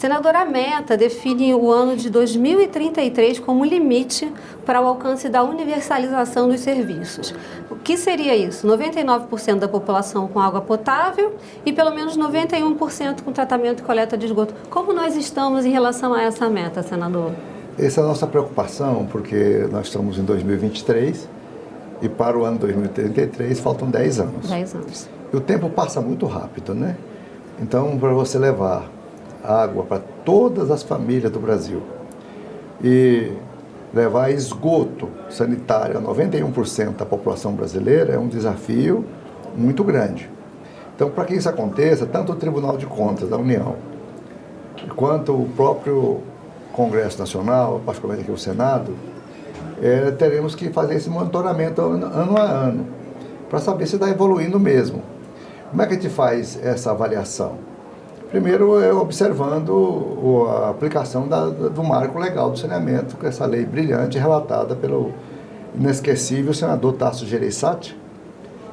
Senadora, a meta define o ano de 2033 como limite para o alcance da universalização dos serviços. O que seria isso? 99% da população com água potável e pelo menos 91% com tratamento e coleta de esgoto. Como nós estamos em relação a essa meta, senador? Essa é a nossa preocupação, porque nós estamos em 2023 e para o ano 2033 faltam 10 anos. 10 anos. E o tempo passa muito rápido, né? Então, para você levar água para todas as famílias do Brasil e levar esgoto sanitário a 91% da população brasileira é um desafio muito grande. Então, para que isso aconteça, tanto o Tribunal de Contas da União quanto o próprio Congresso Nacional, particularmente aqui o Senado, é, teremos que fazer esse monitoramento ano, ano a ano, para saber se está evoluindo mesmo. Como é que a gente faz essa avaliação? Primeiro é observando a aplicação da, do marco legal do saneamento, com essa lei brilhante relatada pelo inesquecível senador Tasso Gereissati.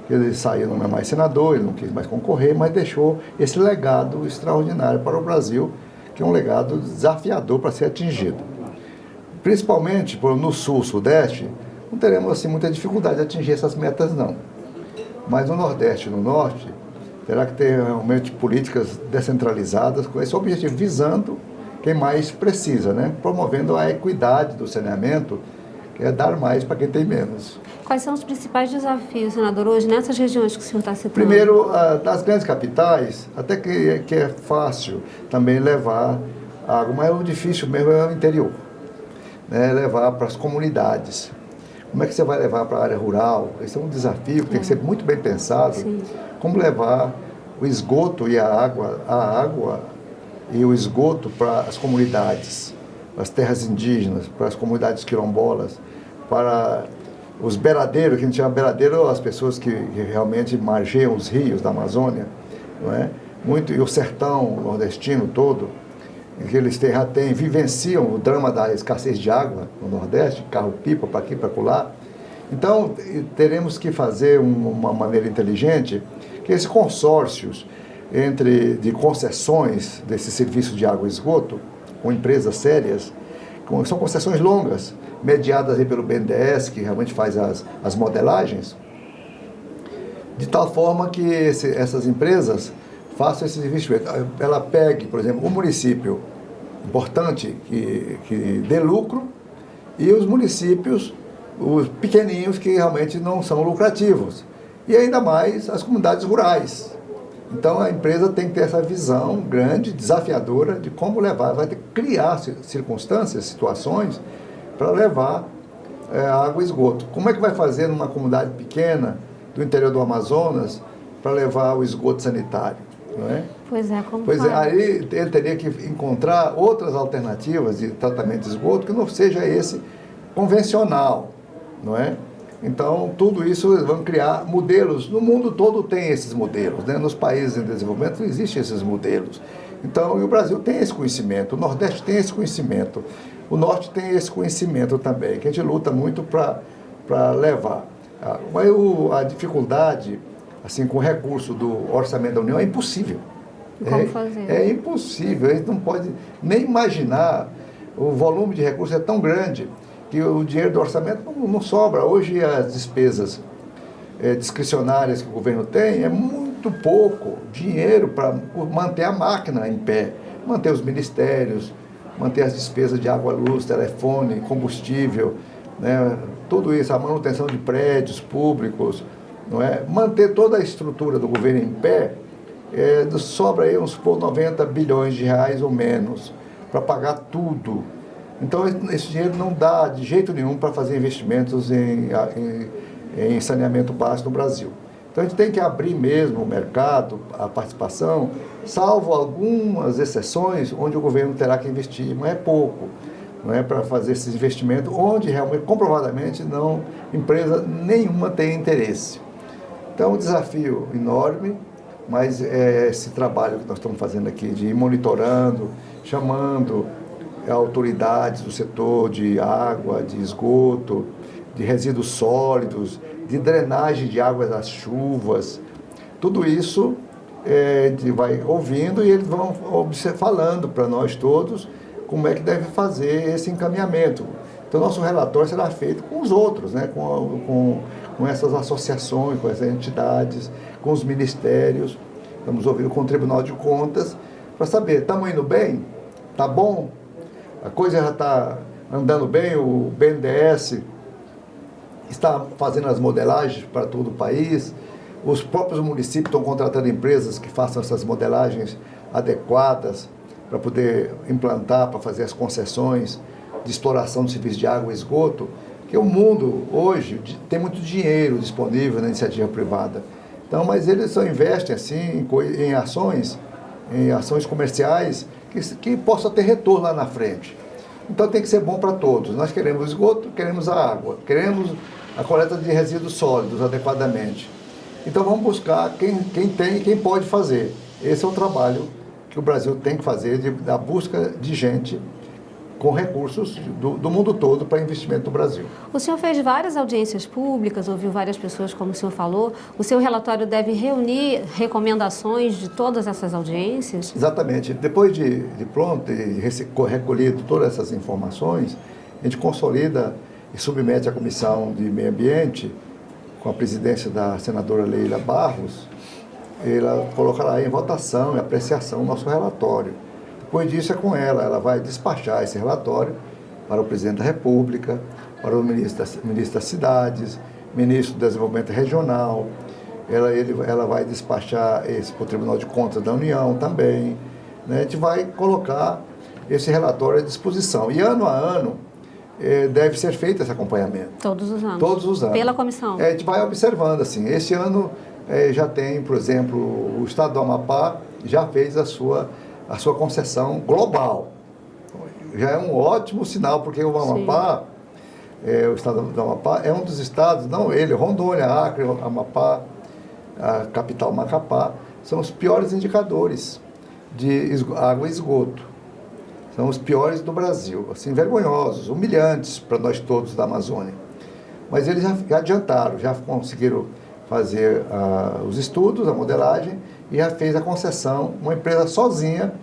Ele saiu, não é mais senador, ele não quis mais concorrer, mas deixou esse legado extraordinário para o Brasil, que é um legado desafiador para ser atingido. Principalmente no sul, sudeste, não teremos assim muita dificuldade de atingir essas metas não. Mas no nordeste e no norte, terá que ter realmente políticas descentralizadas com esse objetivo, visando quem mais precisa, né? promovendo a equidade do saneamento, que é dar mais para quem tem menos. Quais são os principais desafios, senador, hoje nessas regiões que o senhor está citando? Primeiro, nas grandes capitais, até que, que é fácil também levar água, mas o difícil mesmo é o interior, né? levar para as comunidades. Como é que você vai levar para a área rural? Esse é um desafio que tem que ser muito bem pensado. Sim. Como levar o esgoto e a água, a água e o esgoto para as comunidades, para as terras indígenas, para as comunidades quilombolas, para os beiradeiros, que a gente chama beiradeiro, as pessoas que, que realmente margeiam os rios da Amazônia, não é? Muito, e o sertão nordestino todo, que eles têm, já têm, vivenciam o drama da escassez de água no Nordeste, carro-pipa para aqui, para colar. Então, teremos que fazer uma maneira inteligente que esses consórcios entre, de concessões desse serviço de água e esgoto, com empresas sérias, com, são concessões longas, mediadas aí pelo BNDES, que realmente faz as, as modelagens, de tal forma que esse, essas empresas faça esses investimentos. Ela pegue, por exemplo, um município importante que, que dê lucro e os municípios, os pequeninhos que realmente não são lucrativos. E ainda mais as comunidades rurais. Então a empresa tem que ter essa visão grande, desafiadora de como levar, vai ter que criar circunstâncias, situações para levar é, água e esgoto. Como é que vai fazer numa comunidade pequena do interior do Amazonas para levar o esgoto sanitário? não é? Pois é, como Pois é, aí ele teria que encontrar outras alternativas de tratamento de esgoto que não seja esse convencional, não é? Então, tudo isso vão criar modelos. No mundo todo tem esses modelos, né? Nos países em desenvolvimento existem esses modelos. Então, e o Brasil tem esse conhecimento, o Nordeste tem esse conhecimento, o Norte tem esse conhecimento também, que a gente luta muito para levar. Ah, mas a dificuldade assim, com o recurso do orçamento da União, é impossível. Como é, fazer? É impossível, a gente não pode nem imaginar. O volume de recursos é tão grande que o dinheiro do orçamento não, não sobra. Hoje as despesas é, discricionárias que o governo tem é muito pouco dinheiro para manter a máquina em pé, manter os ministérios, manter as despesas de água, luz, telefone, combustível, né, tudo isso, a manutenção de prédios públicos, não é? Manter toda a estrutura do governo em pé, é, sobra aí uns por 90 bilhões de reais ou menos para pagar tudo. Então esse dinheiro não dá de jeito nenhum para fazer investimentos em, em, em saneamento básico no Brasil. Então a gente tem que abrir mesmo o mercado, a participação, salvo algumas exceções onde o governo terá que investir, mas é pouco, não é para fazer esses investimentos onde realmente comprovadamente não empresa nenhuma tem interesse. Então, é um desafio enorme, mas é esse trabalho que nós estamos fazendo aqui de ir monitorando, chamando autoridades do setor de água, de esgoto, de resíduos sólidos, de drenagem de água das chuvas, tudo isso é, a gente vai ouvindo e eles vão falando para nós todos como é que deve fazer esse encaminhamento. Então, nosso relatório será feito com os outros, né? com, com, com essas associações, com essas entidades, com os ministérios. Vamos ouvir com o Tribunal de Contas para saber, estamos indo bem? Está bom? A coisa já está andando bem? O BNDES está fazendo as modelagens para todo o país? Os próprios municípios estão contratando empresas que façam essas modelagens adequadas para poder implantar, para fazer as concessões de exploração de serviços de água e esgoto, que o mundo hoje tem muito dinheiro disponível na iniciativa privada. Então, mas eles só investem assim em, em ações, em ações comerciais que, que possa ter retorno lá na frente. Então tem que ser bom para todos. Nós queremos esgoto, queremos a água, queremos a coleta de resíduos sólidos adequadamente. Então vamos buscar quem, quem tem e quem pode fazer. Esse é o trabalho que o Brasil tem que fazer, de, da busca de gente com recursos do, do, mundo todo para investimento no Brasil. O senhor fez várias audiências públicas, ouviu várias pessoas, como o senhor falou. O seu relatório deve reunir recomendações de todas essas audiências? Exatamente. Depois de, de pronto e recolhido todas essas informações, a gente consolida e submete à Comissão de Meio Ambiente, com a presidência da senadora Leila Barros, ela colocará em votação e apreciação o nosso relatório. Depois disso é com ela, ela vai despachar esse relatório para o presidente da República, para o ministro das, ministro das Cidades, ministro do Desenvolvimento Regional, ela, ele, ela vai despachar esse para o Tribunal de Contas da União também. Né? A gente vai colocar esse relatório à disposição. E ano a ano eh, deve ser feito esse acompanhamento. Todos os anos. Todos os anos. Pela comissão. É, a gente vai observando assim. Esse ano eh, já tem, por exemplo, o Estado do Amapá já fez a sua a sua concessão global. Já é um ótimo sinal, porque o Amapá, é, o estado do Amapá, é um dos estados, não ele, Rondônia, Acre, Amapá, a capital Macapá, são os piores indicadores de água e esgoto. São os piores do Brasil, assim, vergonhosos, humilhantes para nós todos da Amazônia. Mas eles já adiantaram, já conseguiram fazer uh, os estudos, a modelagem, e já fez a concessão. Uma empresa sozinha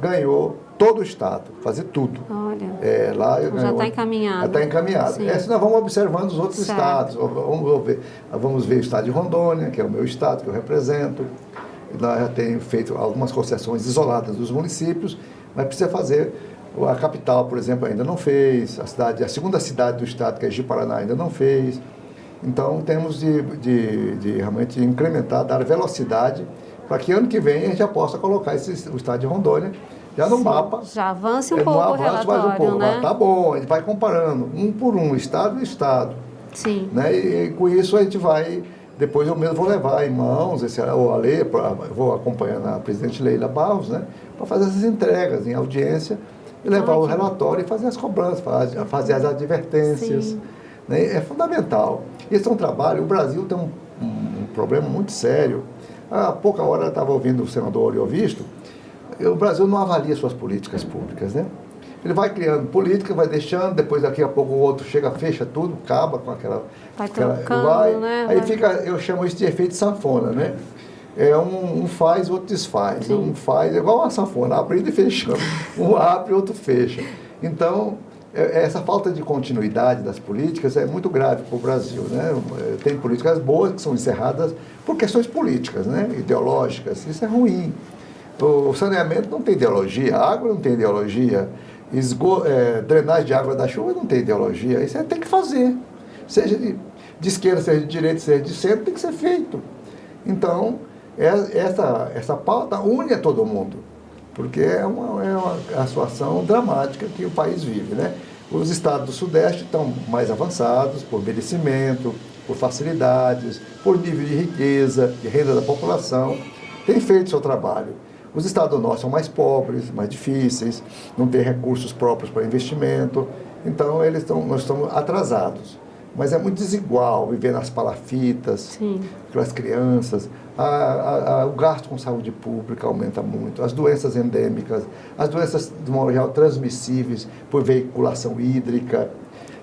ganhou todo o Estado, fazer tudo. Olha, é, lá então já está encaminhado. Já está encaminhado. É, nós vamos observando os outros certo. estados. Vamos ver, vamos ver o estado de Rondônia, que é o meu estado, que eu represento. Nós já tenho feito algumas concessões isoladas dos municípios, mas precisa fazer. A capital, por exemplo, ainda não fez. A, cidade, a segunda cidade do estado, que é Ji-Paraná, ainda não fez. Então, temos de, de, de realmente incrementar, dar velocidade para que ano que vem a gente já possa colocar esse, o estado de Rondônia já no Sim, mapa. Já avance um é, pouco avance, o relatório, mais um pouco. né? Tá bom, a gente vai comparando um por um, estado e estado. Sim. Né? E, e, com isso a gente vai, depois eu mesmo vou levar em mãos, esse, ou a lei, pra, vou acompanhando a presidente Leila Barros, né? Para fazer essas entregas em audiência e levar Ai, o relatório e fazer as cobranças, fazer, fazer as advertências. Né? É fundamental. Esse é um trabalho, o Brasil tem um, um, problema muito sério Há pouca hora eu estava ouvindo o senador Oriovisto, o Brasil não avalia suas políticas públicas, né? Ele vai criando política, vai deixando, depois daqui a pouco o outro chega, fecha tudo, acaba com aquela... Vai aquela, trocando, vai, né? Aí vai... fica, eu chamo isso de efeito sanfona, né? É um, um faz, outro desfaz. Sim. Um faz, é igual uma sanfona, abrindo e fechando. Um abre, outro fecha. Então, essa falta de continuidade das políticas é muito grave para o Brasil. Né? Tem políticas boas que são encerradas por questões políticas, né? ideológicas. Isso é ruim. O saneamento não tem ideologia, a água não tem ideologia, esgo, é, drenagem de água da chuva não tem ideologia. Isso é, tem que fazer. Seja de, de esquerda, seja de direita, seja de centro, tem que ser feito. Então, é, essa, essa pauta une a todo mundo porque é uma, é uma situação dramática que o país vive. Né? Os estados do Sudeste estão mais avançados por merecimento, por facilidades, por nível de riqueza, de renda da população, têm feito seu trabalho. Os estados do Norte são mais pobres, mais difíceis, não têm recursos próprios para investimento, então eles estão, nós estamos atrasados. Mas é muito desigual viver nas palafitas, Sim. aquelas crianças. A, a, a, o gasto com saúde pública aumenta muito. As doenças endêmicas, as doenças, de modo geral, transmissíveis por veiculação hídrica.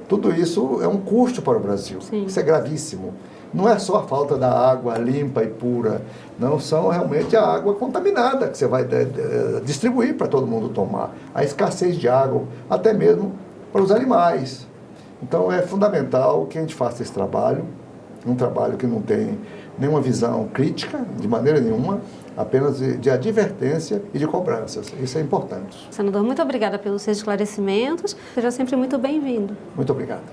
Tudo isso é um custo para o Brasil. Sim. Isso é gravíssimo. não é só a falta da água limpa e pura, não são realmente a água contaminada que você vai distribuir para todo mundo tomar. A escassez de água, até mesmo para os animais. Então é fundamental que a gente faça esse trabalho, um trabalho que não tem nenhuma visão crítica, de maneira nenhuma, apenas de, de, advertência e de cobranças. Isso é importante. Senador, muito obrigada pelos seus esclarecimentos. Seja sempre muito bem-vindo. Muito obrigado.